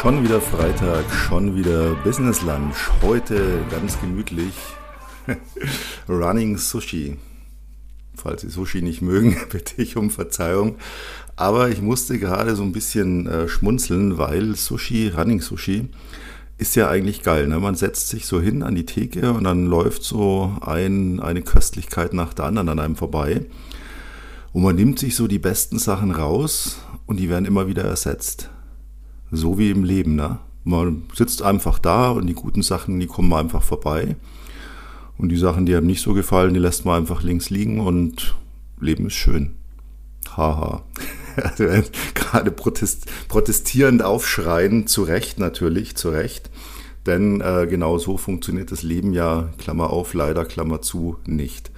Schon wieder Freitag, schon wieder Business Lunch. Heute ganz gemütlich Running Sushi. Falls Sie Sushi nicht mögen, bitte ich um Verzeihung. Aber ich musste gerade so ein bisschen äh, schmunzeln, weil Sushi, Running Sushi, ist ja eigentlich geil. Ne? Man setzt sich so hin an die Theke und dann läuft so ein, eine Köstlichkeit nach der anderen an einem vorbei. Und man nimmt sich so die besten Sachen raus und die werden immer wieder ersetzt. So wie im Leben, ne? Man sitzt einfach da und die guten Sachen, die kommen einfach vorbei. Und die Sachen, die einem nicht so gefallen, die lässt man einfach links liegen und Leben ist schön. Haha. Also gerade protest, protestierend aufschreien, zu Recht natürlich, zu Recht. Denn äh, genau so funktioniert das Leben ja, Klammer auf, leider, Klammer zu, nicht.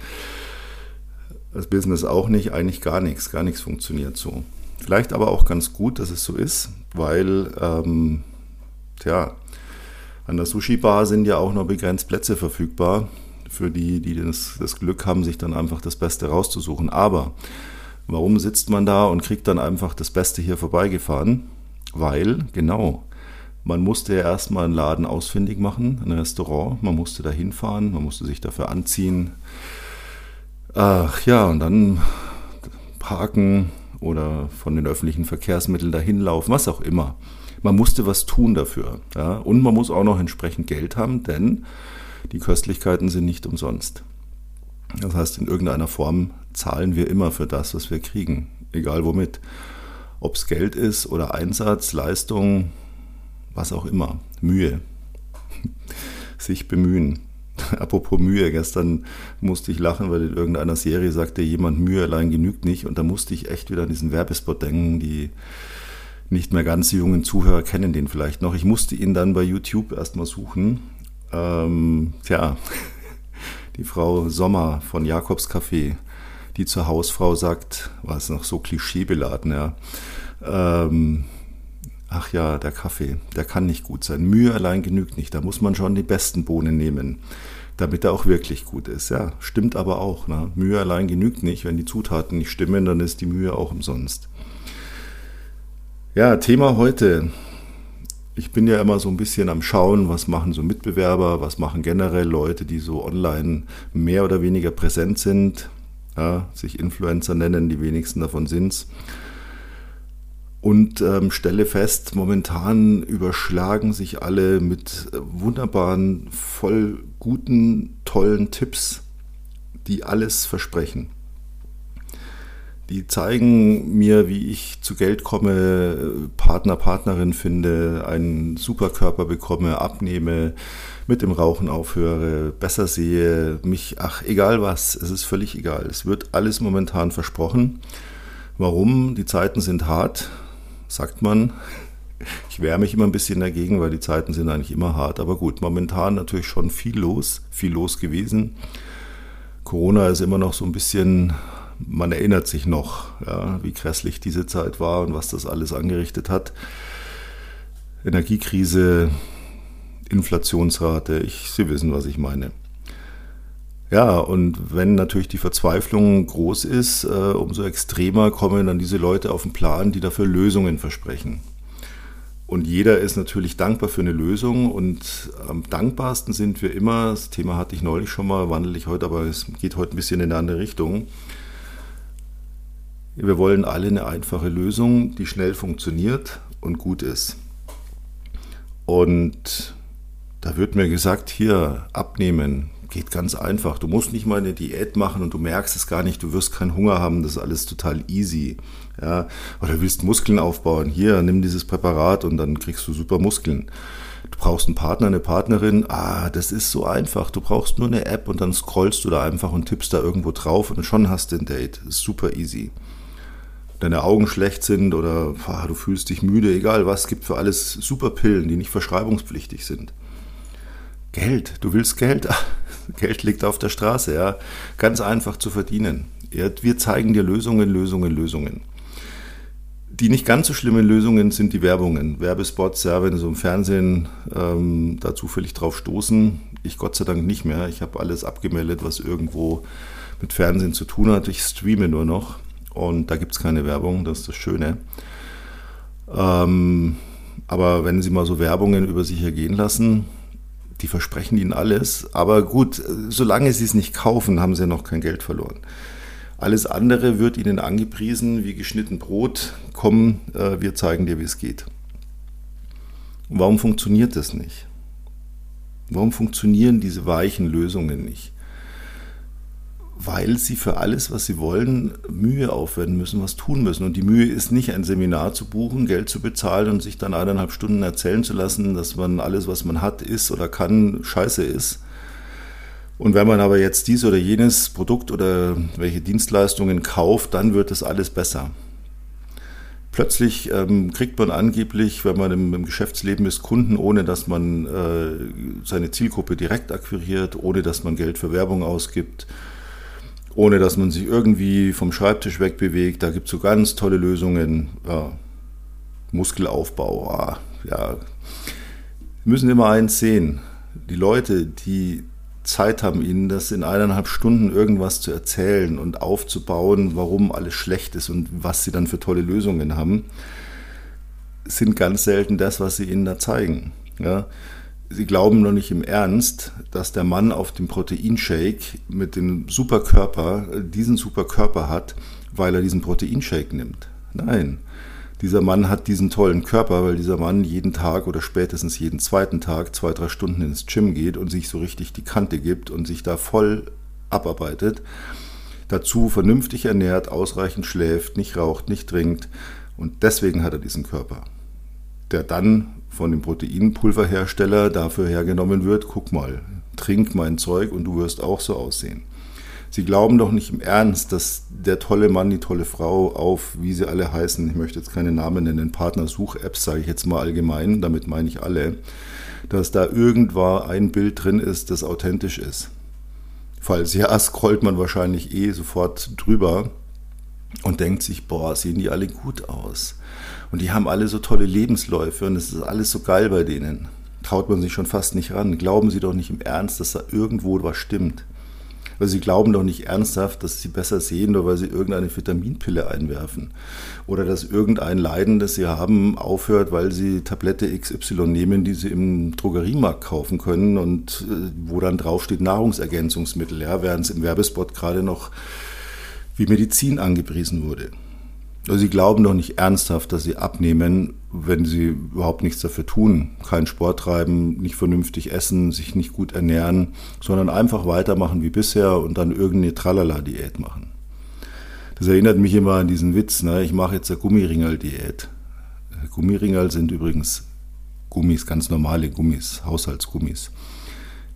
Das Business auch nicht, eigentlich gar nichts, gar nichts funktioniert so. Vielleicht aber auch ganz gut, dass es so ist, weil, ähm, tja, an der Sushi-Bar sind ja auch nur begrenzt Plätze verfügbar für die, die das, das Glück haben, sich dann einfach das Beste rauszusuchen. Aber warum sitzt man da und kriegt dann einfach das Beste hier vorbeigefahren? Weil, genau, man musste ja erstmal einen Laden ausfindig machen, ein Restaurant. Man musste da hinfahren, man musste sich dafür anziehen. Ach ja, und dann parken, oder von den öffentlichen Verkehrsmitteln dahin laufen, was auch immer. Man musste was tun dafür. Ja? Und man muss auch noch entsprechend Geld haben, denn die Köstlichkeiten sind nicht umsonst. Das heißt, in irgendeiner Form zahlen wir immer für das, was wir kriegen, egal womit. Ob es Geld ist oder Einsatz, Leistung, was auch immer. Mühe. Sich bemühen. Apropos Mühe, gestern musste ich lachen, weil in irgendeiner Serie sagte jemand, Mühe allein genügt nicht. Und da musste ich echt wieder an diesen Werbespot denken, die nicht mehr ganz jungen Zuhörer kennen den vielleicht noch. Ich musste ihn dann bei YouTube erstmal suchen. Ähm, tja, die Frau Sommer von Jakobs Café, die zur Hausfrau sagt, war es noch so klischeebeladen, ja. Ähm, ach ja, der Kaffee, der kann nicht gut sein. Mühe allein genügt nicht. Da muss man schon die besten Bohnen nehmen, damit er auch wirklich gut ist. Ja, stimmt aber auch. Ne? Mühe allein genügt nicht. Wenn die Zutaten nicht stimmen, dann ist die Mühe auch umsonst. Ja, Thema heute. Ich bin ja immer so ein bisschen am Schauen, was machen so Mitbewerber, was machen generell Leute, die so online mehr oder weniger präsent sind, ja, sich Influencer nennen, die wenigsten davon sind's und ähm, stelle fest, momentan überschlagen sich alle mit äh, wunderbaren, voll guten, tollen Tipps, die alles versprechen. Die zeigen mir, wie ich zu Geld komme, Partner, Partnerin finde, einen Superkörper bekomme, abnehme, mit dem Rauchen aufhöre, besser sehe, mich, ach, egal was, es ist völlig egal. Es wird alles momentan versprochen. Warum? Die Zeiten sind hart sagt man. Ich wehre mich immer ein bisschen dagegen, weil die Zeiten sind eigentlich immer hart. Aber gut, momentan natürlich schon viel los, viel los gewesen. Corona ist immer noch so ein bisschen, man erinnert sich noch, ja, wie grässlich diese Zeit war und was das alles angerichtet hat. Energiekrise, Inflationsrate, ich, Sie wissen, was ich meine. Ja, und wenn natürlich die Verzweiflung groß ist, äh, umso extremer kommen dann diese Leute auf den Plan, die dafür Lösungen versprechen. Und jeder ist natürlich dankbar für eine Lösung und am dankbarsten sind wir immer, das Thema hatte ich neulich schon mal, wandle ich heute, aber es geht heute ein bisschen in eine andere Richtung. Wir wollen alle eine einfache Lösung, die schnell funktioniert und gut ist. Und da wird mir gesagt, hier abnehmen, geht ganz einfach. Du musst nicht mal eine Diät machen und du merkst es gar nicht, du wirst keinen Hunger haben, das ist alles total easy. Ja, oder willst Muskeln aufbauen, hier, nimm dieses Präparat und dann kriegst du super Muskeln. Du brauchst einen Partner, eine Partnerin, ah, das ist so einfach. Du brauchst nur eine App und dann scrollst du da einfach und tippst da irgendwo drauf und schon hast du ein Date. Super easy. Deine Augen schlecht sind oder ah, du fühlst dich müde, egal was, gibt für alles super Pillen, die nicht verschreibungspflichtig sind. Geld, du willst Geld? Geld liegt auf der Straße, ja. Ganz einfach zu verdienen. Wir zeigen dir Lösungen, Lösungen, Lösungen. Die nicht ganz so schlimmen Lösungen sind die Werbungen. Werbespots, ja, wenn so im Fernsehen ähm, da zufällig drauf stoßen. Ich Gott sei Dank nicht mehr. Ich habe alles abgemeldet, was irgendwo mit Fernsehen zu tun hat. Ich streame nur noch und da gibt es keine Werbung, das ist das Schöne. Ähm, Aber wenn Sie mal so Werbungen über sich ergehen lassen, die versprechen Ihnen alles. Aber gut, solange Sie es nicht kaufen, haben Sie noch kein Geld verloren. Alles andere wird Ihnen angepriesen wie geschnitten Brot. Komm, äh, wir zeigen dir, wie es geht. warum funktioniert das nicht? Warum funktionieren diese weichen Lösungen nicht? Weil sie für alles, was sie wollen, Mühe aufwenden müssen, was tun müssen. Und die Mühe ist nicht, ein Seminar zu buchen, Geld zu bezahlen und sich dann eineinhalb Stunden erzählen zu lassen, dass man alles, was man hat, ist oder kann, scheiße ist. Und wenn man aber jetzt dies oder jenes Produkt oder welche Dienstleistungen kauft, dann wird das alles besser. Plötzlich ähm, kriegt man angeblich, wenn man im, im, Geschäftsleben ist, Kunden, ohne dass man äh, seine Zielgruppe direkt akquiriert, ohne dass man Geld für Werbung ausgibt ohne dass man sich irgendwie vom Schreibtisch wegbewegt. Da gibt es so ganz tolle Lösungen. Ja, Muskelaufbau, ah, ja. Wir müssen immer eins sehen. Die Leute, die Zeit haben, ihnen das in eineinhalb Stunden irgendwas zu erzählen und aufzubauen, warum alles schlecht ist und was sie dann für tolle Lösungen haben, sind ganz selten das, was sie ihnen da zeigen. Ja. Sie glauben noch nicht im Ernst, dass der Mann auf dem Proteinshake mit dem Superkörper diesen Superkörper hat, weil er diesen Proteinshake nimmt. Nein, dieser Mann hat diesen tollen Körper, weil dieser Mann jeden Tag oder spätestens jeden zweiten Tag zwei, drei Stunden ins Gym geht und sich so richtig die Kante gibt und sich da voll abarbeitet. Dazu vernünftig ernährt, ausreichend schläft, nicht raucht, nicht trinkt und deswegen hat er diesen Körper, der dann von dem Proteinpulverhersteller dafür hergenommen wird, guck mal, trink mein Zeug und du wirst auch so aussehen. Sie glauben doch nicht im Ernst, dass der tolle Mann, die tolle Frau auf, wie sie alle heißen, ich möchte jetzt keine Namen nennen, Partnersuch-Apps sage ich jetzt mal allgemein, damit meine ich alle, dass da irgendwo ein Bild drin ist, das authentisch ist. Falls ja, scrollt man wahrscheinlich eh sofort drüber und denkt sich, boah, sehen die alle gut aus. Und die haben alle so tolle Lebensläufe und es ist alles so geil bei denen. Traut man sich schon fast nicht ran. Glauben Sie doch nicht im Ernst, dass da irgendwo was stimmt. Weil sie glauben doch nicht ernsthaft, dass sie besser sehen, nur weil sie irgendeine Vitaminpille einwerfen. Oder dass irgendein Leiden, das sie haben, aufhört, weil sie Tablette XY nehmen, die sie im Drogeriemarkt kaufen können und äh, wo dann draufsteht Nahrungsergänzungsmittel, ja, während es im Werbespot gerade noch wie Medizin angepriesen wurde. Sie glauben doch nicht ernsthaft, dass sie abnehmen, wenn sie überhaupt nichts dafür tun. Keinen Sport treiben, nicht vernünftig essen, sich nicht gut ernähren, sondern einfach weitermachen wie bisher und dann irgendeine Tralala-Diät machen. Das erinnert mich immer an diesen Witz, ne? ich mache jetzt eine Gummiringel-Diät. Gummiringel sind übrigens Gummis, ganz normale Gummis, Haushaltsgummis.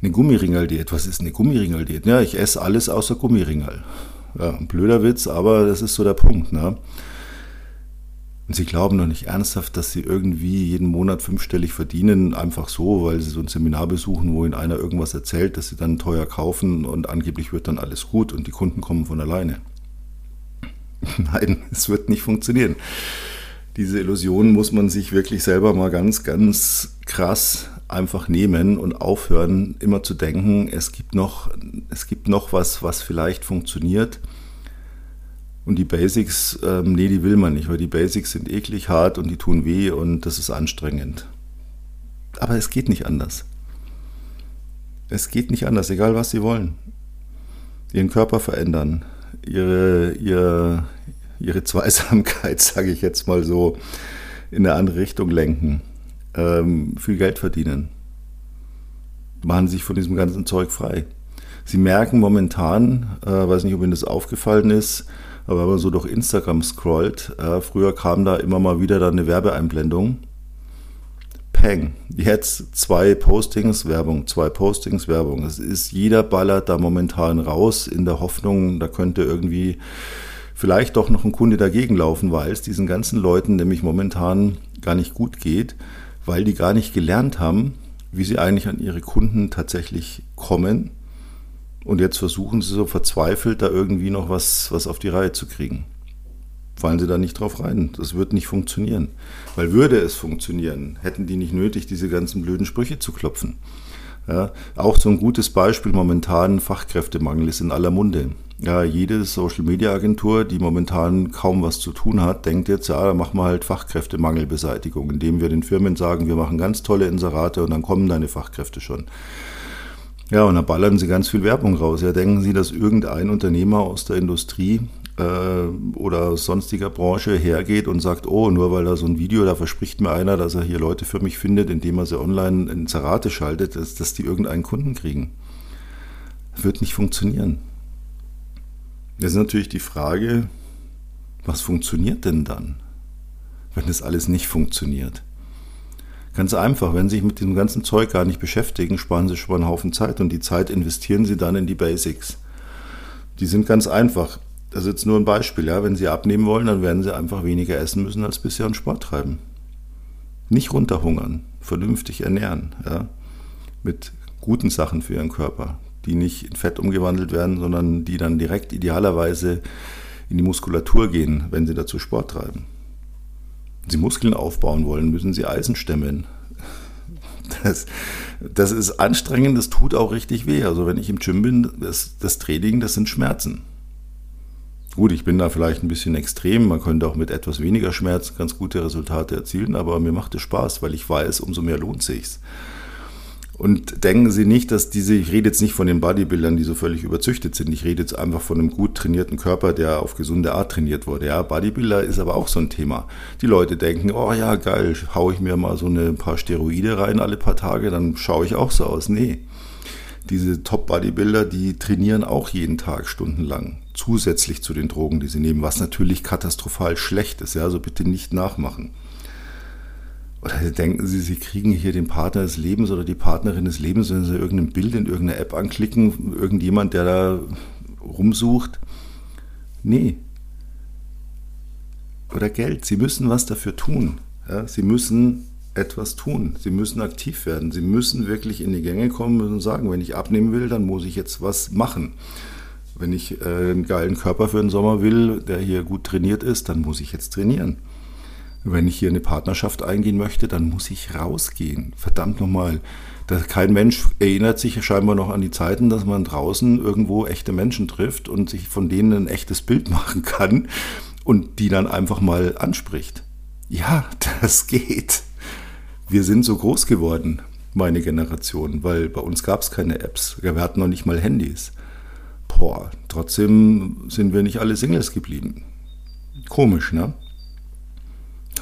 Eine Gummiringel-Diät, was ist eine Gummiringel-Diät? Ja, ich esse alles außer Gummiringel. Ja, blöder Witz, aber das ist so der Punkt. Ne? Und sie glauben doch nicht ernsthaft, dass sie irgendwie jeden Monat fünfstellig verdienen, einfach so, weil sie so ein Seminar besuchen, wo ihnen einer irgendwas erzählt, dass sie dann teuer kaufen und angeblich wird dann alles gut und die Kunden kommen von alleine. Nein, es wird nicht funktionieren. Diese Illusion muss man sich wirklich selber mal ganz, ganz krass einfach nehmen und aufhören, immer zu denken, es gibt noch, es gibt noch was, was vielleicht funktioniert und die Basics, ähm, nee, die will man nicht, weil die Basics sind eklig hart und die tun weh und das ist anstrengend. Aber es geht nicht anders. Es geht nicht anders, egal was sie wollen. Ihren Körper verändern, ihre, ihre, ihre Zweisamkeit, sage ich jetzt mal so, in eine andere Richtung lenken, ähm, viel Geld verdienen, machen sich von diesem ganzen Zeug frei. Sie merken momentan, äh, weiß nicht, ob Ihnen das aufgefallen ist, aber wenn man so durch Instagram scrollt, äh, früher kam da immer mal wieder dann eine Werbeeinblendung. Peng. Jetzt zwei Postings Werbung, zwei Postings Werbung. Es ist jeder ballert da momentan raus in der Hoffnung, da könnte irgendwie vielleicht doch noch ein Kunde dagegen laufen, weil es diesen ganzen Leuten nämlich momentan gar nicht gut geht, weil die gar nicht gelernt haben, wie sie eigentlich an ihre Kunden tatsächlich kommen und jetzt versuchen sie so verzweifelt, da irgendwie noch was, was auf die Reihe zu kriegen. Fallen sie da nicht drauf rein. Das wird nicht funktionieren. Weil würde es funktionieren, hätten die nicht nötig, diese ganzen blöden Sprüche zu klopfen. Ja, auch so ein gutes Beispiel momentan Fachkräftemangel ist in aller Munde. Ja, jede Social-Media-Agentur, die momentan kaum was zu tun hat, denkt jetzt, ja, da machen wir halt Fachkräftemangelbeseitigung, indem wir den Firmen sagen, wir machen ganz tolle Inserate und dann kommen deine Fachkräfte schon. Ja, und dann ballern sie ganz viel Werbung raus. Ja, denken Sie, dass irgendein Unternehmer aus der Industrie äh, oder sonstiger Branche hergeht und sagt, oh, nur weil da so ein Video, da verspricht mir einer, dass er hier Leute für mich findet, indem er sie online in Zerrate schaltet, dass, dass die irgendeinen Kunden kriegen. Wird nicht funktionieren. Jetzt ist natürlich die Frage, was funktioniert denn dann, wenn das alles nicht funktioniert? Ganz einfach, wenn Sie sich mit dem ganzen Zeug gar nicht beschäftigen, sparen Sie schon mal einen Haufen Zeit und die Zeit investieren Sie dann in die Basics. Die sind ganz einfach. Das ist jetzt nur ein Beispiel. Ja? Wenn Sie abnehmen wollen, dann werden Sie einfach weniger essen müssen als bisher und Sport treiben. Nicht runterhungern, vernünftig ernähren. Ja? Mit guten Sachen für Ihren Körper, die nicht in Fett umgewandelt werden, sondern die dann direkt idealerweise in die Muskulatur gehen, wenn Sie dazu Sport treiben. Sie Muskeln aufbauen wollen, müssen Sie Eisen stemmen. Das, das ist anstrengend, das tut auch richtig weh. Also wenn ich im Gym bin, das, das Training, das sind Schmerzen. Gut, ich bin da vielleicht ein bisschen extrem. Man könnte auch mit etwas weniger Schmerz ganz gute Resultate erzielen, aber mir macht es Spaß, weil ich weiß, umso mehr lohnt sich's. Und denken Sie nicht, dass diese, ich rede jetzt nicht von den Bodybuildern, die so völlig überzüchtet sind. Ich rede jetzt einfach von einem gut trainierten Körper, der auf gesunde Art trainiert wurde. Ja, Bodybuilder ist aber auch so ein Thema. Die Leute denken, oh ja, geil, haue ich mir mal so eine paar Steroide rein alle paar Tage, dann schaue ich auch so aus. Nee. Diese Top-Bodybuilder, die trainieren auch jeden Tag stundenlang. Zusätzlich zu den Drogen, die sie nehmen, was natürlich katastrophal schlecht ist. Ja, also bitte nicht nachmachen. Oder denken Sie, Sie kriegen hier den Partner des Lebens oder die Partnerin des Lebens, wenn Sie irgendein Bild in irgendeiner App anklicken, irgendjemand, der da rumsucht? Nee. Oder Geld. Sie müssen was dafür tun. Ja? Sie müssen etwas tun. Sie müssen aktiv werden. Sie müssen wirklich in die Gänge kommen und sagen, wenn ich abnehmen will, dann muss ich jetzt was machen. Wenn ich äh, einen geilen Körper für den Sommer will, der hier gut trainiert ist, dann muss ich jetzt trainieren. Wenn ich hier eine Partnerschaft eingehen möchte, dann muss ich rausgehen. Verdammt nochmal. Kein Mensch erinnert sich scheinbar noch an die Zeiten, dass man draußen irgendwo echte Menschen trifft und sich von denen ein echtes Bild machen kann und die dann einfach mal anspricht. Ja, das geht. Wir sind so groß geworden, meine Generation, weil bei uns gab es keine Apps. Wir hatten noch nicht mal Handys. Boah, trotzdem sind wir nicht alle Singles geblieben. Komisch, ne?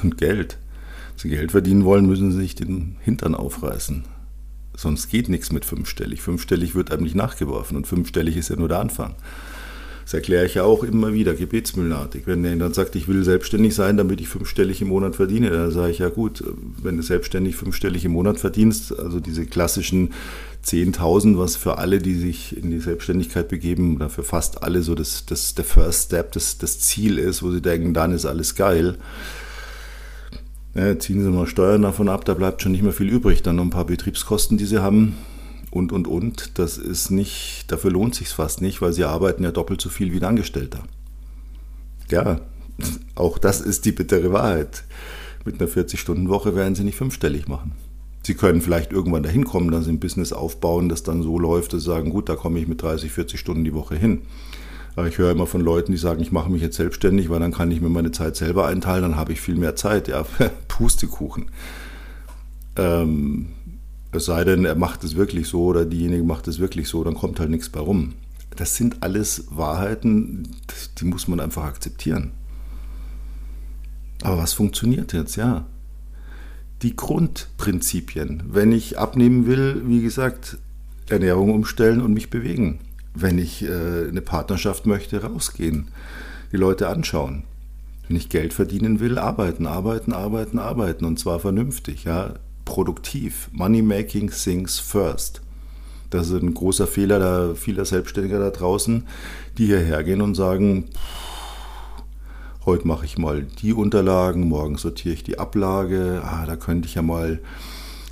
Und Geld. Wenn sie Geld verdienen wollen, müssen sie sich den Hintern aufreißen. Sonst geht nichts mit fünfstellig. Fünfstellig wird einem nicht nachgeworfen und fünfstellig ist ja nur der Anfang. Das erkläre ich ja auch immer wieder, gebetsmühlenartig. Wenn er dann sagt, ich will selbstständig sein, damit ich fünfstellig im Monat verdiene, dann sage ich ja gut, wenn du selbstständig fünfstellig im Monat verdienst, also diese klassischen 10.000, was für alle, die sich in die Selbstständigkeit begeben, oder für fast alle so das, das der First Step, das, das Ziel ist, wo sie denken, dann ist alles geil ja, ziehen Sie mal Steuern davon ab, da bleibt schon nicht mehr viel übrig. Dann noch ein paar Betriebskosten, die Sie haben und, und, und. Das ist nicht, dafür lohnt sich fast nicht, weil Sie arbeiten ja doppelt so viel wie ein Angestellter. Ja, auch das ist die bittere Wahrheit. Mit einer 40-Stunden-Woche werden Sie nicht fünfstellig machen. Sie können vielleicht irgendwann dahin kommen, dass Sie ein Business aufbauen, das dann so läuft, dass Sie sagen, gut, da komme ich mit 30, 40 Stunden die Woche hin. Ich höre immer von Leuten, die sagen, ich mache mich jetzt selbstständig, weil dann kann ich mir meine Zeit selber einteilen, dann habe ich viel mehr Zeit. Ja, Pustekuchen. Ähm, es sei denn, er macht es wirklich so oder diejenige macht es wirklich so, dann kommt halt nichts bei rum. Das sind alles Wahrheiten, die muss man einfach akzeptieren. Aber was funktioniert jetzt? Ja, die Grundprinzipien. Wenn ich abnehmen will, wie gesagt, Ernährung umstellen und mich bewegen wenn ich äh, eine Partnerschaft möchte, rausgehen, die Leute anschauen. Wenn ich Geld verdienen will, arbeiten, arbeiten, arbeiten, arbeiten und zwar vernünftig, ja, produktiv. Money making things first. Das ist ein großer Fehler da vieler Selbstständiger da draußen, die hierher gehen und sagen, heute mache ich mal die Unterlagen, morgen sortiere ich die Ablage, ah, da könnte ich ja mal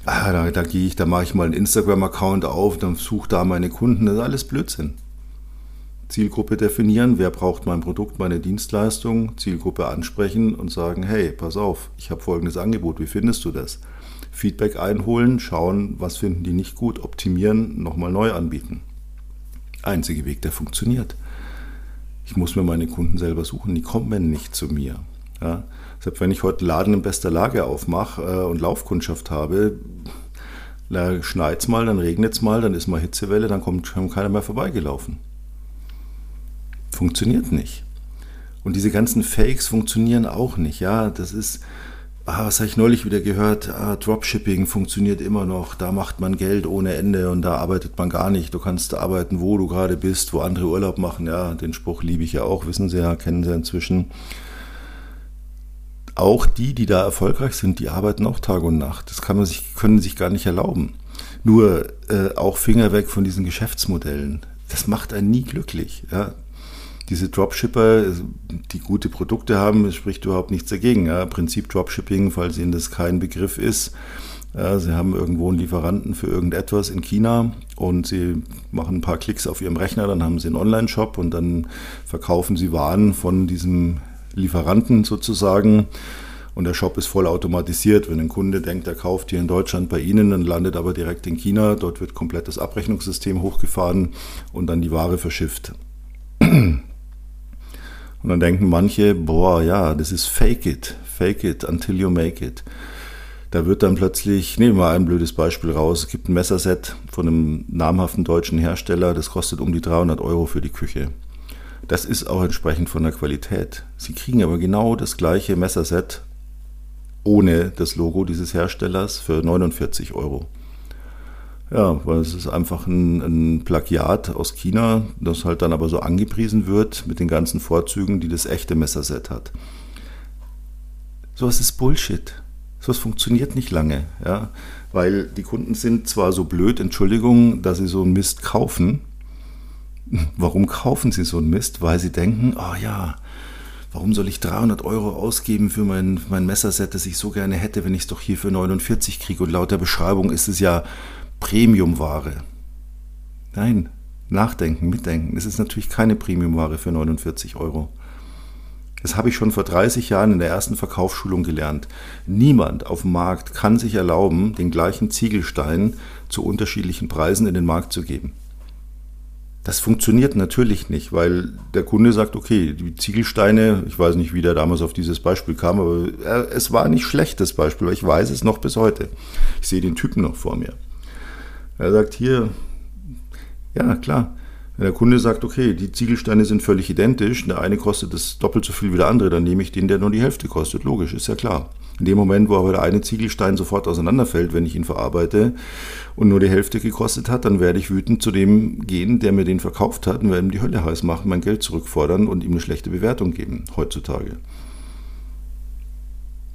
ah, da, da gehe ich, da mache ich mal einen Instagram-Account auf, dann suche da meine Kunden, das ist alles Blödsinn. Zielgruppe definieren, wer braucht mein Produkt, meine Dienstleistung, Zielgruppe ansprechen und sagen, hey, pass auf, ich habe folgendes Angebot, wie findest du das? Feedback einholen, schauen, was finden die nicht gut, optimieren, nochmal neu anbieten. Einzige Weg, der funktioniert. Ich muss mir meine Kunden selber suchen, die kommen nicht zu mir. Ja? Deshalb, wenn ich heute Laden in bester Lage aufmache äh, und Laufkundschaft habe, da schneit es mal, dann regnet es mal, dann ist mal Hitzewelle, dann kommt schon keiner mehr vorbeigelaufen. Funktioniert nicht. Und diese ganzen Fakes funktionieren auch nicht. Ja, das ist, ah, was habe ich neulich wieder gehört? Ah, Dropshipping funktioniert immer noch. Da macht man Geld ohne Ende und da arbeitet man gar nicht. Du kannst arbeiten, wo du gerade bist, wo andere Urlaub machen. Ja, den Spruch liebe ich ja auch, wissen Sie ja, kennen Sie inzwischen. Auch die, die da erfolgreich sind, die arbeiten auch Tag und Nacht. Das kann man sich, können sich gar nicht erlauben. Nur äh, auch Finger weg von diesen Geschäftsmodellen. Das macht einen nie glücklich. Ja diese Dropshipper, die gute Produkte haben, spricht überhaupt nichts dagegen. Ja. Prinzip Dropshipping, falls Ihnen das kein Begriff ist. Ja, Sie haben irgendwo einen Lieferanten für irgendetwas in China und Sie machen ein paar Klicks auf Ihrem Rechner, dann haben Sie einen Online-Shop und dann verkaufen Sie Waren von diesem Lieferanten sozusagen. Und der Shop ist voll automatisiert. Wenn ein Kunde denkt, er kauft hier in Deutschland bei Ihnen, dann landet aber direkt in China. Dort wird komplett das Abrechnungssystem hochgefahren und dann die Ware verschifft. Und dann denken manche, boah, ja, das ist fake it, fake it until you make it. Da wird dann plötzlich, nehmen wir mal ein blödes Beispiel raus, es gibt ein Messerset von einem namhaften deutschen Hersteller, das kostet um die 300 Euro für die Küche. Das ist auch entsprechend von der Qualität. Sie kriegen aber genau das gleiche Messerset ohne das Logo dieses Herstellers für 49 Euro. Ja, weil es ist einfach ein, ein, Plagiat aus China, das halt dann aber so angepriesen wird mit den ganzen Vorzügen, die das echte Messerset hat. Sowas ist Bullshit. Sowas funktioniert nicht lange, ja, weil die Kunden sind zwar so blöd, Entschuldigung, dass sie so einen Mist kaufen. Warum kaufen sie so einen Mist? Weil sie denken, oh ja, warum soll ich 300 Euro ausgeben für mein, mein Messerset, das ich so gerne hätte, wenn ich es doch hier für 49 kriege? Und laut der Beschreibung ist es ja Premiumware. Nein, nachdenken, mitdenken. Es ist natürlich keine Premiumware für 49 Euro. Das habe ich schon vor 30 Jahren in der ersten Verkaufsschulung gelernt. Niemand auf dem Markt kann sich erlauben, den gleichen Ziegelstein zu unterschiedlichen Preisen in den Markt zu geben. Das funktioniert natürlich nicht, weil der Kunde sagt, okay, die Ziegelsteine, ich weiß nicht, wie der damals auf dieses Beispiel kam, aber es war nicht schlecht, das Beispiel, weil ich weiß es noch bis heute. Ich sehe den Typen noch vor mir. Er sagt hier, ja klar, wenn der Kunde sagt, okay, die Ziegelsteine sind völlig identisch, der eine kostet das doppelt so viel wie der andere, dann nehme ich den, der nur die Hälfte kostet. Logisch, ist ja klar. In dem Moment, wo aber der eine Ziegelstein sofort auseinanderfällt, wenn ich ihn verarbeite und nur die Hälfte gekostet hat, dann werde ich wütend zu dem gehen, der mir den verkauft hat und werde ihm die Hölle heiß machen, mein Geld zurückfordern und ihm eine schlechte Bewertung geben, heutzutage.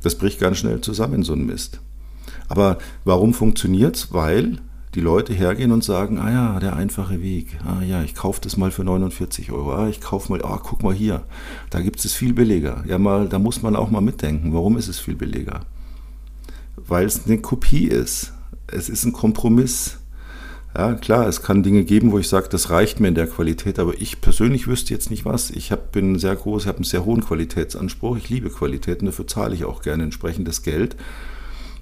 Das bricht ganz schnell zusammen, so ein Mist. Aber warum funktioniert es? Weil die Leute hergehen und sagen, ah ja, der einfache Weg, ah ja, ich kaufe das mal für 49 Euro, ah, ich kaufe mal, ah, guck mal hier, da gibt es viel billiger. Ja, mal, da muss man auch mal mitdenken, warum ist es viel billiger? Weil es eine Kopie ist. Es ist ein Kompromiss. Ja, klar, es kann Dinge geben, wo ich sage, das reicht mir in der Qualität, aber ich persönlich wüsste jetzt nicht was. Ich hab, bin sehr groß, ich habe einen sehr hohen Qualitätsanspruch, ich liebe Qualität und dafür zahle ich auch gerne entsprechendes Geld.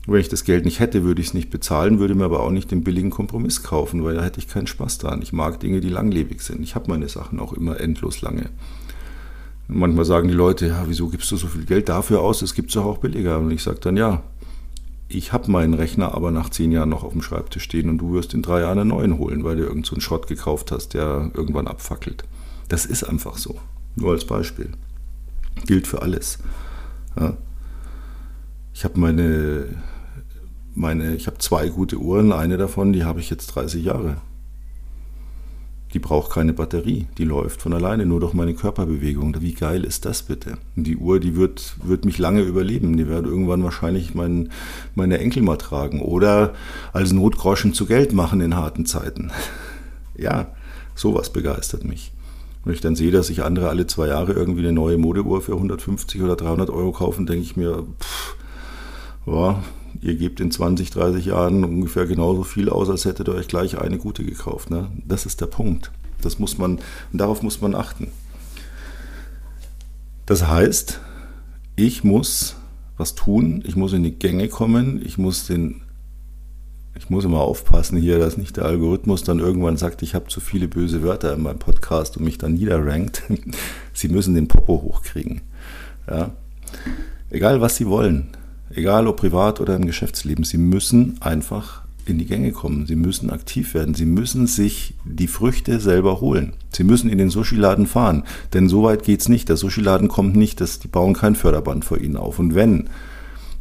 Wenn ich das Geld nicht hätte, würde ich es nicht bezahlen, würde mir aber auch nicht den billigen Kompromiss kaufen, weil da hätte ich keinen Spaß dran. Ich mag Dinge, die langlebig sind. Ich habe meine Sachen auch immer endlos lange. manchmal sagen die Leute, ja, wieso gibst du so viel Geld dafür aus? Das gibt es auch billiger. Und ich sage dann, ja, ich habe meinen Rechner aber nach zehn Jahren noch auf dem Schreibtisch stehen und du wirst in drei Jahren einen neuen holen, weil du irgendeinen so Schrott gekauft hast, der irgendwann abfackelt. Das ist einfach so. Nur als Beispiel. Gilt für alles. Ja. Ich habe meine meine, ich habe zwei gute Uhren, eine davon, die habe ich jetzt 30 Jahre. Die braucht keine Batterie, die läuft von alleine nur durch meine Körperbewegung. Wie geil ist das bitte? Die Uhr, die wird, wird mich lange überleben. Die wird irgendwann wahrscheinlich mein, meine Enkel mal tragen oder als Notgroschen zu Geld machen in harten Zeiten. ja, sowas begeistert mich. Wenn ich dann sehe, dass sich andere alle zwei Jahre irgendwie eine neue Modeuhr für 150 oder 300 Euro kaufen, denke ich mir, pff, ja, ihr gebt in 20, 30 Jahren ungefähr genauso viel aus, als hättet ihr euch gleich eine gute gekauft. Ne? Das ist der Punkt. Das muss man, darauf muss man achten. Das heißt, ich muss was tun, ich muss in die Gänge kommen, ich muss den ich muss immer aufpassen hier, dass nicht der Algorithmus dann irgendwann sagt, ich habe zu viele böse Wörter in meinem Podcast und mich dann niederrankt. Sie müssen den Popo hochkriegen. Ja? Egal, was Sie wollen, egal ob privat oder im Geschäftsleben, Sie müssen einfach in die Gänge kommen. Sie müssen aktiv werden. Sie müssen sich die Früchte selber holen. Sie müssen in den Sushi-Laden fahren. Denn so weit geht es nicht. Der Sushi-Laden kommt nicht, dass die bauen kein Förderband vor Ihnen auf. Und wenn,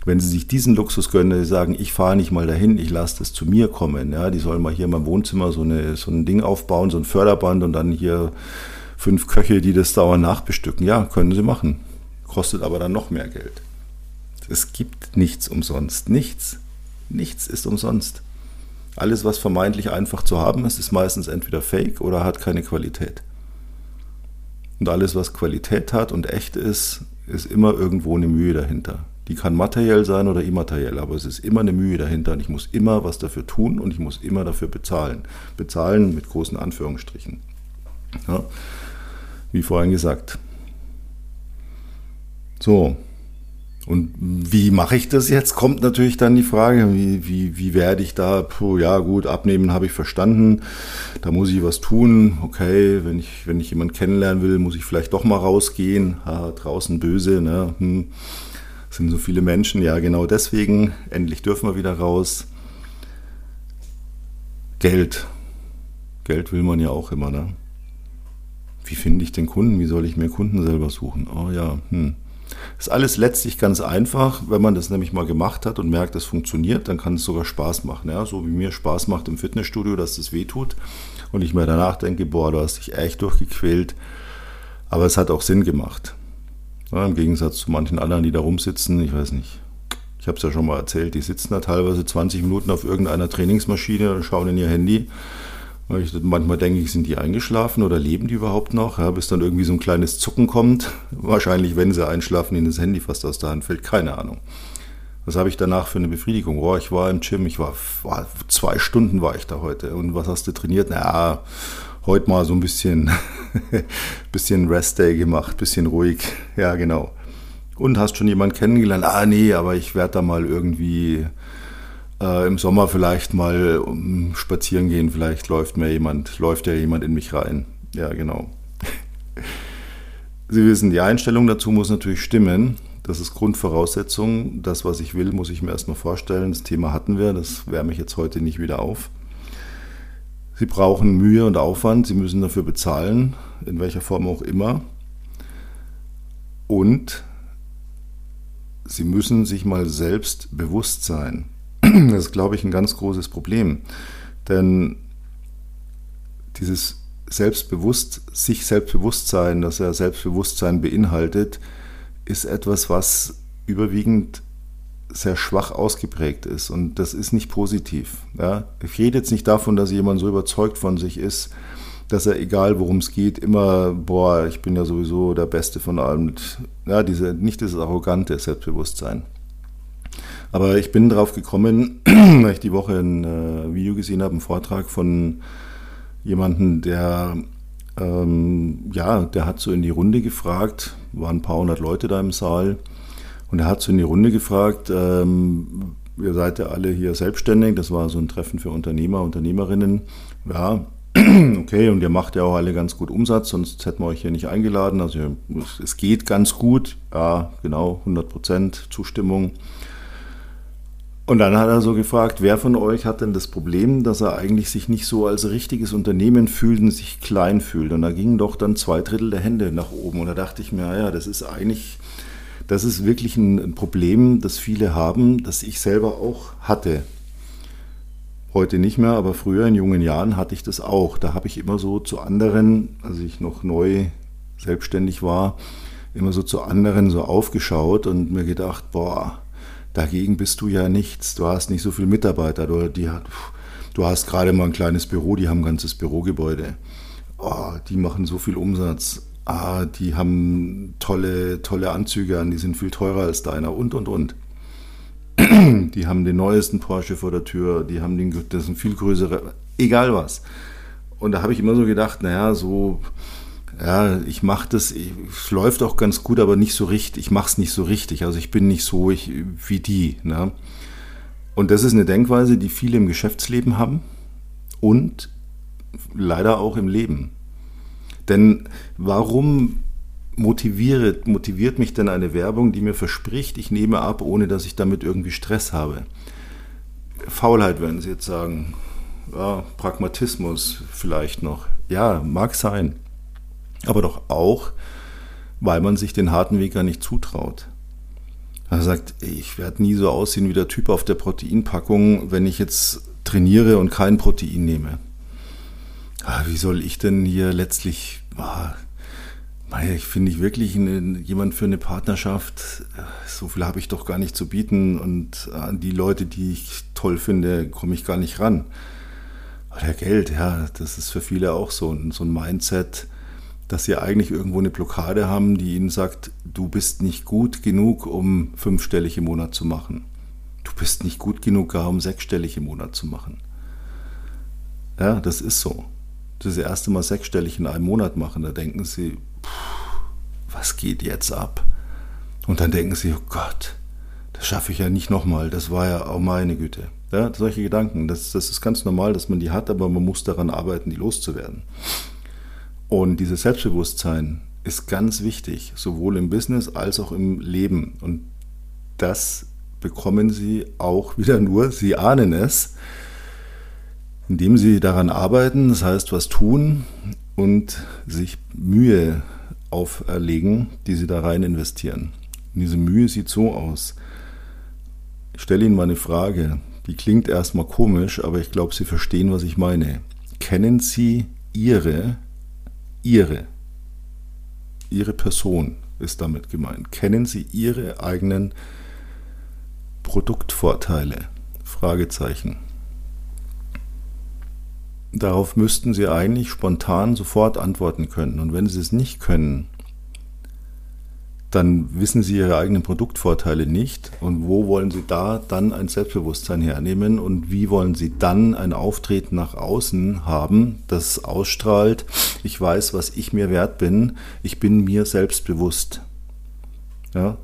wenn Sie sich diesen Luxus gönnen, sagen, ich fahre nicht mal dahin, ich lasse das zu mir kommen. Ja, die sollen mal hier in meinem Wohnzimmer so, eine, so ein Ding aufbauen, so ein Förderband und dann hier fünf Köche, die das dauernd nachbestücken. Ja, können Sie machen. Kostet aber dann noch mehr Geld. Es gibt nichts umsonst. Nichts. Nichts ist umsonst. Alles, was vermeintlich einfach zu haben ist, ist meistens entweder fake oder hat keine Qualität. Und alles, was Qualität hat und echt ist, ist immer irgendwo eine Mühe dahinter. Die kann materiell sein oder immateriell, aber es ist immer eine Mühe dahinter und ich muss immer was dafür tun und ich muss immer dafür bezahlen. Bezahlen mit großen Anführungsstrichen. Ja, wie vorhin gesagt. So, und wie mache ich das jetzt? Kommt natürlich dann die Frage, wie, wie, wie werde ich da, puh, ja gut, abnehmen habe ich verstanden, da muss ich was tun, okay, wenn ich, wenn ich jemanden kennenlernen will, muss ich vielleicht doch mal rausgehen, ha, draußen böse, ne? Hm, sind so viele Menschen, ja genau deswegen, endlich dürfen wir wieder raus. Geld, Geld will man ja auch immer, ne? Wie finde ich den Kunden? Wie soll ich mir Kunden selber suchen? Oh ja, hm ist alles letztlich ganz einfach. Wenn man das nämlich mal gemacht hat und merkt, es funktioniert, dann kann es sogar Spaß machen. Ja? So wie mir Spaß macht im Fitnessstudio, dass das wehtut und ich mir danach denke, boah, du hast dich echt durchgequält. Aber es hat auch Sinn gemacht. Ja, Im Gegensatz zu manchen anderen, die da rumsitzen, ich weiß nicht. Ich habe es ja schon mal erzählt, die sitzen da teilweise 20 Minuten auf irgendeiner Trainingsmaschine und schauen in ihr Handy weil ich manchmal denke ich, sind die eingeschlafen oder leben die überhaupt noch? Ja, bis dann irgendwie so ein kleines Zucken kommt. Wahrscheinlich, wenn sie einschlafen, ihnen das Handy fast aus der Hand fällt. Keine Ahnung. Was habe ich danach für eine Befriedigung? Oh, ich war im Gym, ich war, war, zwei Stunden war ich da heute. Und was hast du trainiert? Na, heute mal so ein bisschen, bisschen Rest-Day gemacht, bisschen ruhig. Ja, genau. Und hast schon jemanden kennengelernt? Ah, nee, aber ich werde da mal irgendwie äh, im Sommer vielleicht mal um, spazieren gehen, vielleicht läuft mir jemand, läuft ja jemand in mich rein. Ja, genau. Sie wissen, die Einstellung dazu muss natürlich stimmen. Das ist Grundvoraussetzung. Das, was ich will, muss ich mir erstmal vorstellen. Das Thema hatten wir, das wärme ich jetzt heute nicht wieder auf. Sie brauchen Mühe und Aufwand, Sie müssen dafür bezahlen, in welcher Form auch immer. Und Sie müssen sich mal selbst bewusst sein. Das ist, glaube ich, ein ganz großes Problem. Denn dieses Selbstbewusst, sich Selbstbewusstsein, das ja Selbstbewusstsein beinhaltet, ist etwas, was überwiegend sehr schwach ausgeprägt ist. Und das ist nicht positiv. Ja? Ich rede jetzt nicht davon, dass jemand so überzeugt von sich ist, dass er, egal worum es geht, immer, boah, ich bin ja sowieso der Beste von allem. Ja, diese, nicht dieses arrogante Selbstbewusstsein. Aber ich bin darauf gekommen, weil ich die Woche ein äh, Video gesehen habe, einen Vortrag von jemandem, der ähm, ja, der hat so in die Runde gefragt, waren ein paar hundert Leute da im Saal, und er hat so in die Runde gefragt, ähm, ihr seid ja alle hier selbstständig, das war so ein Treffen für Unternehmer, Unternehmerinnen. Ja, okay, und ihr macht ja auch alle ganz gut Umsatz, sonst hätten wir euch hier nicht eingeladen. Also es geht ganz gut, ja, genau, 100% Zustimmung. Und dann hat er so gefragt, wer von euch hat denn das Problem, dass er eigentlich sich nicht so als richtiges Unternehmen fühlt und sich klein fühlt? Und da gingen doch dann zwei Drittel der Hände nach oben. Und da dachte ich mir, ja, das ist eigentlich, das ist wirklich ein Problem, das viele haben, das ich selber auch hatte. Heute nicht mehr, aber früher in jungen Jahren hatte ich das auch. Da habe ich immer so zu anderen, als ich noch neu selbstständig war, immer so zu anderen so aufgeschaut und mir gedacht, boah, Dagegen bist du ja nichts. Du hast nicht so viele Mitarbeiter. Du, die, du hast gerade mal ein kleines Büro, die haben ein ganzes Bürogebäude. Oh, die machen so viel Umsatz. Ah, die haben tolle, tolle Anzüge an, die sind viel teurer als deiner und und und. Die haben den neuesten Porsche vor der Tür, die haben den, das sind viel größere, egal was. Und da habe ich immer so gedacht, naja, so ja, ich mache das, es läuft auch ganz gut, aber nicht so richtig. Ich mache es nicht so richtig. Also ich bin nicht so ich, wie die. Ne? Und das ist eine Denkweise, die viele im Geschäftsleben haben und leider auch im Leben. Denn warum motiviert, motiviert mich denn eine Werbung, die mir verspricht, ich nehme ab, ohne dass ich damit irgendwie Stress habe? Faulheit, werden Sie jetzt sagen. Ja, Pragmatismus vielleicht noch. Ja, mag sein. Aber doch auch, weil man sich den harten Weg gar nicht zutraut. Er sagt, ich werde nie so aussehen wie der Typ auf der Proteinpackung, wenn ich jetzt trainiere und kein Protein nehme. Ah, wie soll ich denn hier letztlich, ah, ich finde ich wirklich jemand für eine Partnerschaft, so viel habe ich doch gar nicht zu bieten und an die Leute, die ich toll finde, komme ich gar nicht ran. Oder Geld, ja, das ist für viele auch so, so ein Mindset, dass sie eigentlich irgendwo eine Blockade haben, die ihnen sagt, du bist nicht gut genug, um fünfstellig im Monat zu machen. Du bist nicht gut genug, gar um sechsstellig im Monat zu machen. Ja, das ist so. Das erste Mal sechsstellig in einem Monat machen, da denken sie, was geht jetzt ab? Und dann denken sie, oh Gott, das schaffe ich ja nicht nochmal, das war ja auch meine Güte. Ja, solche Gedanken, das, das ist ganz normal, dass man die hat, aber man muss daran arbeiten, die loszuwerden. Und dieses Selbstbewusstsein ist ganz wichtig, sowohl im Business als auch im Leben. Und das bekommen Sie auch wieder nur, Sie ahnen es, indem Sie daran arbeiten, das heißt was tun und sich Mühe auferlegen, die Sie da rein investieren. Und diese Mühe sieht so aus. Ich stelle Ihnen mal eine Frage, die klingt erstmal komisch, aber ich glaube, Sie verstehen, was ich meine. Kennen Sie Ihre Ihre, Ihre Person ist damit gemeint. Kennen Sie Ihre eigenen Produktvorteile? Fragezeichen. Darauf müssten Sie eigentlich spontan sofort antworten können. Und wenn Sie es nicht können, dann wissen Sie Ihre eigenen Produktvorteile nicht und wo wollen Sie da dann ein Selbstbewusstsein hernehmen und wie wollen Sie dann ein Auftreten nach außen haben, das ausstrahlt, ich weiß, was ich mir wert bin, ich bin mir selbstbewusst. Ja?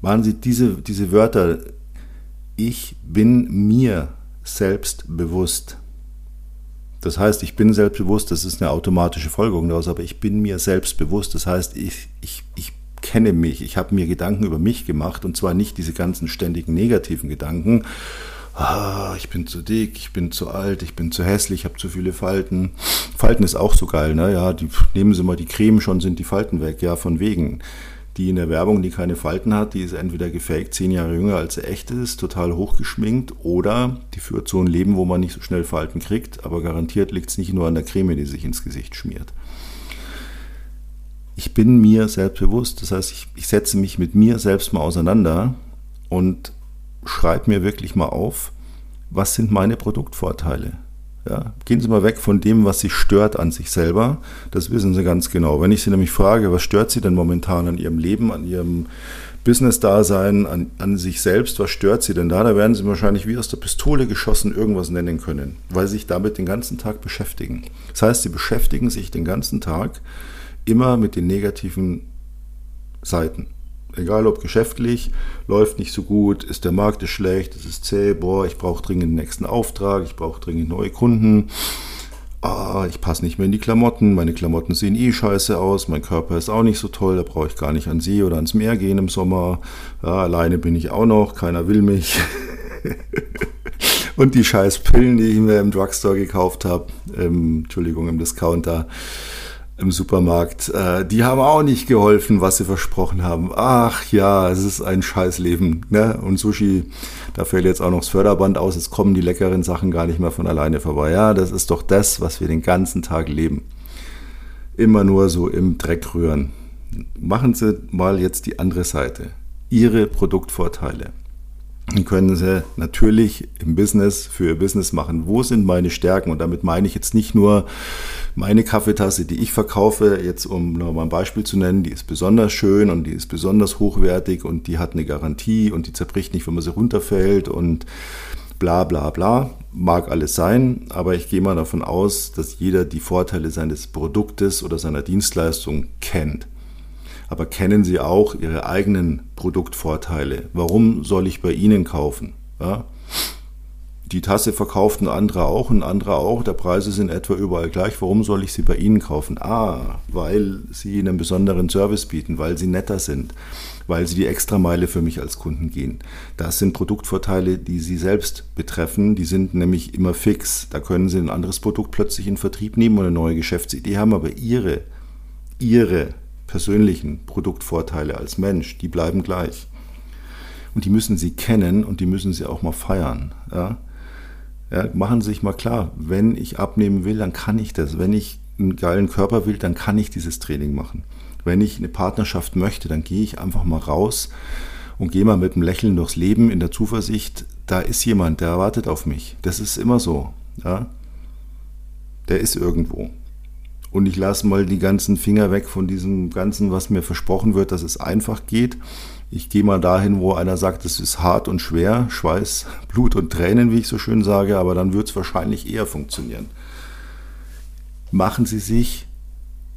Machen Sie diese, diese Wörter, ich bin mir selbstbewusst. Das heißt, ich bin selbstbewusst, das ist eine automatische Folgerung daraus, aber ich bin mir selbstbewusst. Das heißt, ich, ich, ich kenne mich, ich habe mir Gedanken über mich gemacht und zwar nicht diese ganzen ständigen negativen Gedanken. Ah, ich bin zu dick, ich bin zu alt, ich bin zu hässlich, ich habe zu viele Falten. Falten ist auch so geil, ne? Ja, die, nehmen Sie mal die Creme, schon sind die Falten weg. Ja, von wegen. Die in der Werbung, die keine Falten hat, die ist entweder gefaked, zehn Jahre jünger als sie echt ist, total hochgeschminkt, oder die führt so ein Leben, wo man nicht so schnell Falten kriegt, aber garantiert liegt es nicht nur an der Creme, die sich ins Gesicht schmiert ich bin mir selbstbewusst. Das heißt, ich, ich setze mich mit mir selbst mal auseinander und schreibe mir wirklich mal auf, was sind meine Produktvorteile. Ja, gehen Sie mal weg von dem, was Sie stört an sich selber. Das wissen Sie ganz genau. Wenn ich Sie nämlich frage, was stört Sie denn momentan an Ihrem Leben, an Ihrem Business-Dasein, an, an sich selbst, was stört Sie denn da? Da werden Sie wahrscheinlich wie aus der Pistole geschossen irgendwas nennen können, weil Sie sich damit den ganzen Tag beschäftigen. Das heißt, Sie beschäftigen sich den ganzen Tag immer mit den negativen Seiten. Egal ob geschäftlich, läuft nicht so gut, ist der Markt ist schlecht, es ist zäh, boah, ich brauche dringend den nächsten Auftrag, ich brauche dringend neue Kunden, ah, ich passe nicht mehr in die Klamotten, meine Klamotten sehen eh scheiße aus, mein Körper ist auch nicht so toll, da brauche ich gar nicht an See oder ans Meer gehen im Sommer, ja, alleine bin ich auch noch, keiner will mich. Und die scheiß Pillen, die ich mir im Drugstore gekauft habe, ähm, Entschuldigung, im Discounter, im Supermarkt, äh, die haben auch nicht geholfen, was sie versprochen haben. Ach ja, es ist ein Scheißleben. Ne? Und Sushi, da fällt jetzt auch noch das Förderband aus, jetzt kommen die leckeren Sachen gar nicht mehr von alleine vorbei. Ja, das ist doch das, was wir den ganzen Tag leben. Immer nur so im Dreck rühren. Machen Sie mal jetzt die andere Seite. Ihre Produktvorteile. Können Sie natürlich im Business für Ihr Business machen. Wo sind meine Stärken? Und damit meine ich jetzt nicht nur meine Kaffeetasse, die ich verkaufe, jetzt um nochmal ein Beispiel zu nennen, die ist besonders schön und die ist besonders hochwertig und die hat eine Garantie und die zerbricht nicht, wenn man sie runterfällt und bla bla bla. Mag alles sein, aber ich gehe mal davon aus, dass jeder die Vorteile seines Produktes oder seiner Dienstleistung kennt aber kennen Sie auch Ihre eigenen Produktvorteile? Warum soll ich bei Ihnen kaufen? Ja? die Tasse verkauft ein anderer auch, ein anderer auch. Der Preise sind etwa überall gleich. Warum soll ich sie bei Ihnen kaufen? Ah, weil Sie einen besonderen Service bieten, weil Sie netter sind, weil Sie die Extrameile für mich als Kunden gehen. Das sind Produktvorteile, die Sie selbst betreffen. Die sind nämlich immer fix. Da können Sie ein anderes Produkt plötzlich in Vertrieb nehmen und eine neue Geschäftsidee haben, aber Ihre, Ihre persönlichen Produktvorteile als Mensch, die bleiben gleich. Und die müssen Sie kennen und die müssen Sie auch mal feiern. Ja? Ja, machen Sie sich mal klar, wenn ich abnehmen will, dann kann ich das. Wenn ich einen geilen Körper will, dann kann ich dieses Training machen. Wenn ich eine Partnerschaft möchte, dann gehe ich einfach mal raus und gehe mal mit einem Lächeln durchs Leben in der Zuversicht, da ist jemand, der wartet auf mich. Das ist immer so. Ja? Der ist irgendwo. Und ich lasse mal die ganzen Finger weg von diesem Ganzen, was mir versprochen wird, dass es einfach geht ich gehe mal dahin, wo einer sagt, es ist hart und schwer, Schweiß, Blut und Tränen, wie ich so schön sage, aber dann wird es wahrscheinlich eher funktionieren. Machen Sie sich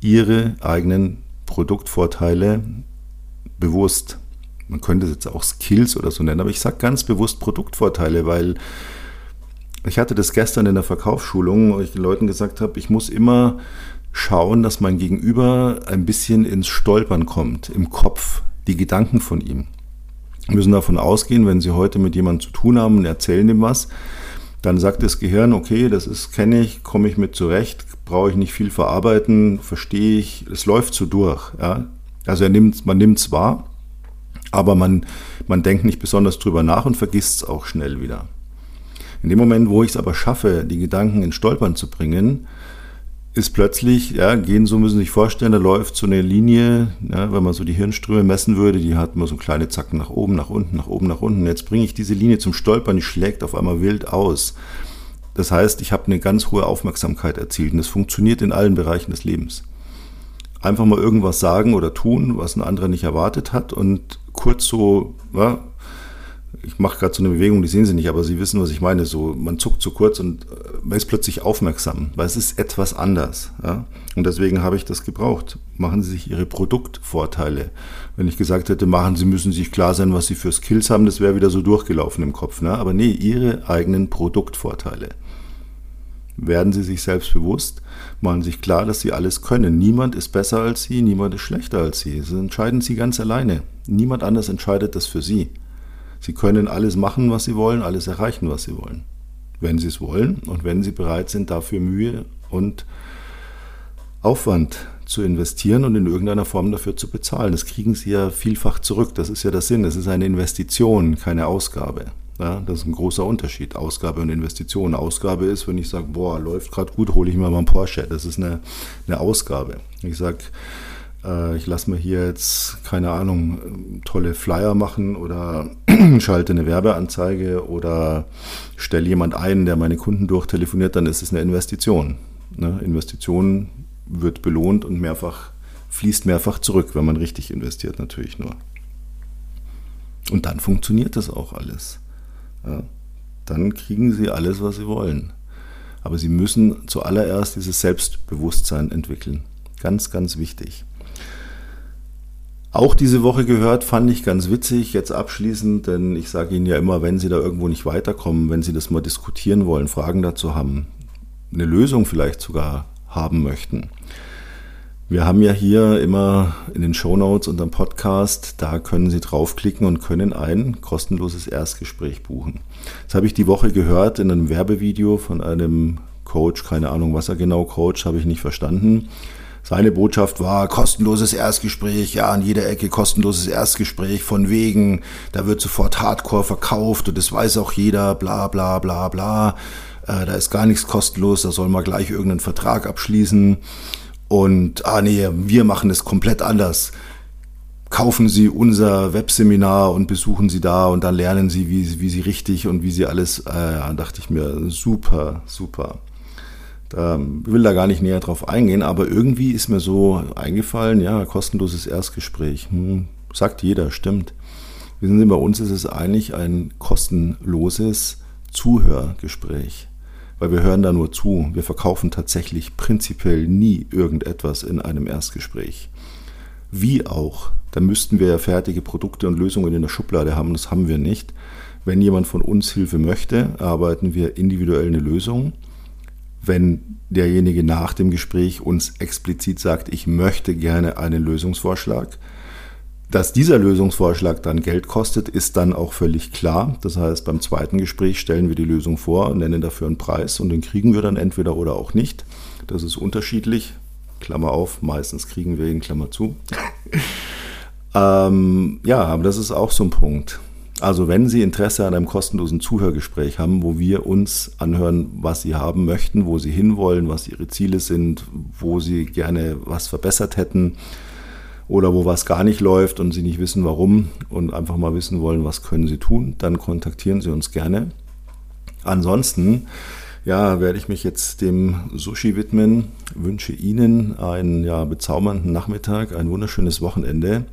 Ihre eigenen Produktvorteile bewusst. Man könnte es jetzt auch Skills oder so nennen, aber ich sage ganz bewusst Produktvorteile, weil ich hatte das gestern in der Verkaufsschulung, wo ich den Leuten gesagt habe, ich muss immer schauen, dass mein Gegenüber ein bisschen ins Stolpern kommt im Kopf die Gedanken von ihm. Wir müssen davon ausgehen, wenn Sie heute mit jemandem zu tun haben und erzählen ihm was, dann sagt das Gehirn, okay, das ist, kenne ich, komme ich mit zurecht, brauche ich nicht viel verarbeiten, verstehe ich, es läuft so durch. Ja? Also nimmt, man nimmt es wahr, aber man, man denkt nicht besonders drüber nach und vergisst es auch schnell wieder. In dem Moment, wo ich es aber schaffe, die Gedanken ins Stolpern zu bringen, ist plötzlich, ja, gehen so, müssen Sie sich vorstellen, da läuft so eine Linie, ja, wenn man so die Hirnströme messen würde, die hat immer so kleine Zacken nach oben, nach unten, nach oben, nach unten. Jetzt bringe ich diese Linie zum Stolpern, die schlägt auf einmal wild aus. Das heißt, ich habe eine ganz hohe Aufmerksamkeit erzielt und das funktioniert in allen Bereichen des Lebens. Einfach mal irgendwas sagen oder tun, was ein anderer nicht erwartet hat und kurz so, ja, ich mache gerade so eine Bewegung, die sehen Sie nicht, aber Sie wissen, was ich meine. So, man zuckt zu kurz und äh, man ist plötzlich aufmerksam, weil es ist etwas anders. Ja? Und deswegen habe ich das gebraucht. Machen Sie sich Ihre Produktvorteile. Wenn ich gesagt hätte, machen Sie, müssen sich klar sein, was Sie für Skills haben, das wäre wieder so durchgelaufen im Kopf. Ne? Aber nee, Ihre eigenen Produktvorteile. Werden Sie sich selbst bewusst, machen Sie sich klar, dass Sie alles können. Niemand ist besser als Sie, niemand ist schlechter als Sie. Das entscheiden Sie ganz alleine. Niemand anders entscheidet das für Sie. Sie können alles machen, was Sie wollen, alles erreichen, was Sie wollen. Wenn Sie es wollen und wenn Sie bereit sind, dafür Mühe und Aufwand zu investieren und in irgendeiner Form dafür zu bezahlen. Das kriegen Sie ja vielfach zurück. Das ist ja der Sinn. Es ist eine Investition, keine Ausgabe. Ja, das ist ein großer Unterschied, Ausgabe und Investition. Ausgabe ist, wenn ich sage, boah, läuft gerade gut, hole ich mir mal einen Porsche. Das ist eine, eine Ausgabe. Ich sage, äh, ich lasse mir hier jetzt, keine Ahnung, tolle Flyer machen oder schalte eine Werbeanzeige oder stelle jemand ein, der meine Kunden durchtelefoniert, dann ist es eine Investition. Ne? Investition wird belohnt und mehrfach fließt mehrfach zurück, wenn man richtig investiert natürlich nur. Und dann funktioniert das auch alles. Ja? Dann kriegen sie alles, was sie wollen. Aber sie müssen zuallererst dieses Selbstbewusstsein entwickeln. Ganz, ganz wichtig. Auch diese Woche gehört, fand ich ganz witzig, jetzt abschließend, denn ich sage Ihnen ja immer, wenn Sie da irgendwo nicht weiterkommen, wenn Sie das mal diskutieren wollen, Fragen dazu haben, eine Lösung vielleicht sogar haben möchten. Wir haben ja hier immer in den Show Notes unserem Podcast, da können Sie draufklicken und können ein kostenloses Erstgespräch buchen. Das habe ich die Woche gehört in einem Werbevideo von einem Coach, keine Ahnung, was er genau coacht, habe ich nicht verstanden. Seine Botschaft war kostenloses Erstgespräch, ja, an jeder Ecke kostenloses Erstgespräch, von wegen, da wird sofort Hardcore verkauft und das weiß auch jeder, bla bla bla bla. Äh, da ist gar nichts kostenlos, da soll man gleich irgendeinen Vertrag abschließen. Und, ah nee, wir machen es komplett anders. Kaufen Sie unser Webseminar und besuchen Sie da und dann lernen Sie, wie, wie Sie richtig und wie Sie alles, äh, dachte ich mir, super, super. Ähm, ich will da gar nicht näher drauf eingehen, aber irgendwie ist mir so eingefallen, ja, kostenloses Erstgespräch. Hm, sagt jeder, stimmt. Wissen Sie, bei uns ist es eigentlich ein kostenloses Zuhörgespräch, weil wir hören da nur zu. Wir verkaufen tatsächlich prinzipiell nie irgendetwas in einem Erstgespräch. Wie auch, da müssten wir ja fertige Produkte und Lösungen in der Schublade haben, das haben wir nicht. Wenn jemand von uns Hilfe möchte, arbeiten wir individuell eine Lösung. Wenn derjenige nach dem Gespräch uns explizit sagt, ich möchte gerne einen Lösungsvorschlag, dass dieser Lösungsvorschlag dann Geld kostet, ist dann auch völlig klar. Das heißt, beim zweiten Gespräch stellen wir die Lösung vor, nennen dafür einen Preis und den kriegen wir dann entweder oder auch nicht. Das ist unterschiedlich. Klammer auf, meistens kriegen wir ihn, Klammer zu. ähm, ja, aber das ist auch so ein Punkt. Also wenn Sie Interesse an einem kostenlosen Zuhörgespräch haben, wo wir uns anhören, was Sie haben möchten, wo Sie hinwollen, was Ihre Ziele sind, wo Sie gerne was verbessert hätten oder wo was gar nicht läuft und Sie nicht wissen warum und einfach mal wissen wollen, was können Sie tun, dann kontaktieren Sie uns gerne. Ansonsten ja, werde ich mich jetzt dem Sushi widmen. Wünsche Ihnen einen ja, bezaubernden Nachmittag, ein wunderschönes Wochenende.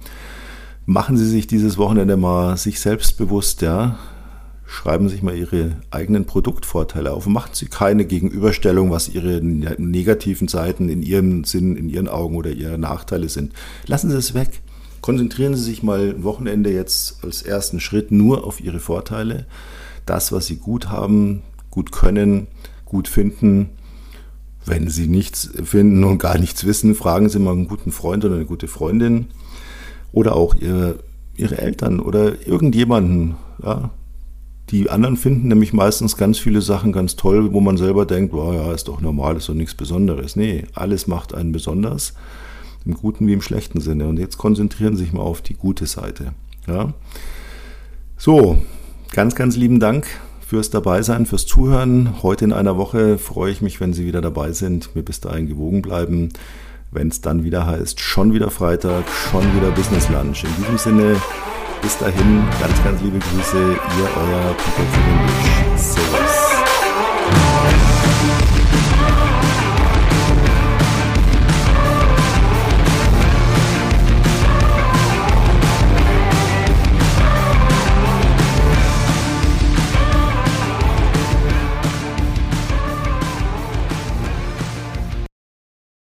Machen Sie sich dieses Wochenende mal sich selbst bewusst, ja. Schreiben Sie sich mal Ihre eigenen Produktvorteile auf. Machen Sie keine Gegenüberstellung, was Ihre negativen Seiten in Ihrem Sinn, in Ihren Augen oder Ihre Nachteile sind. Lassen Sie es weg. Konzentrieren Sie sich mal Wochenende jetzt als ersten Schritt nur auf Ihre Vorteile. Das, was Sie gut haben, gut können, gut finden. Wenn Sie nichts finden und gar nichts wissen, fragen Sie mal einen guten Freund oder eine gute Freundin oder auch ihre, ihre Eltern oder irgendjemanden. Ja. Die anderen finden nämlich meistens ganz viele Sachen ganz toll, wo man selber denkt, oh ja, ist doch normal, ist doch nichts Besonderes. Nee, alles macht einen besonders, im guten wie im schlechten Sinne. Und jetzt konzentrieren Sie sich mal auf die gute Seite. Ja. So, ganz, ganz lieben Dank fürs Dabeisein, fürs Zuhören. Heute in einer Woche freue ich mich, wenn Sie wieder dabei sind, mir bis dahin gewogen bleiben wenn es dann wieder heißt, schon wieder Freitag, schon wieder Business Lunch. In diesem Sinne, bis dahin, ganz, ganz liebe Grüße, ihr, euer Peter Servus.